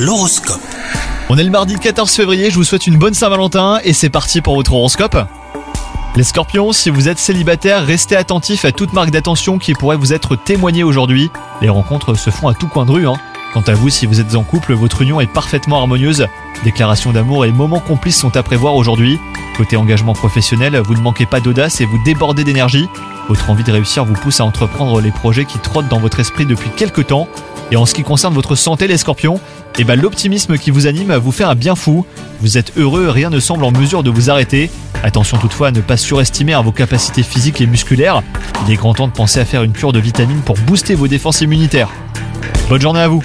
L'horoscope. On est le mardi 14 février, je vous souhaite une bonne Saint-Valentin et c'est parti pour votre horoscope. Les scorpions, si vous êtes célibataire, restez attentifs à toute marque d'attention qui pourrait vous être témoignée aujourd'hui. Les rencontres se font à tout coin de rue. Hein. Quant à vous, si vous êtes en couple, votre union est parfaitement harmonieuse. Déclarations d'amour et moments complices sont à prévoir aujourd'hui. Côté engagement professionnel, vous ne manquez pas d'audace et vous débordez d'énergie. Votre envie de réussir vous pousse à entreprendre les projets qui trottent dans votre esprit depuis quelques temps. Et en ce qui concerne votre santé, les scorpions, eh ben, l'optimisme qui vous anime vous fait un bien fou. Vous êtes heureux, rien ne semble en mesure de vous arrêter. Attention toutefois à ne pas surestimer vos capacités physiques et musculaires. Il est grand temps de penser à faire une cure de vitamines pour booster vos défenses immunitaires. Bonne journée à vous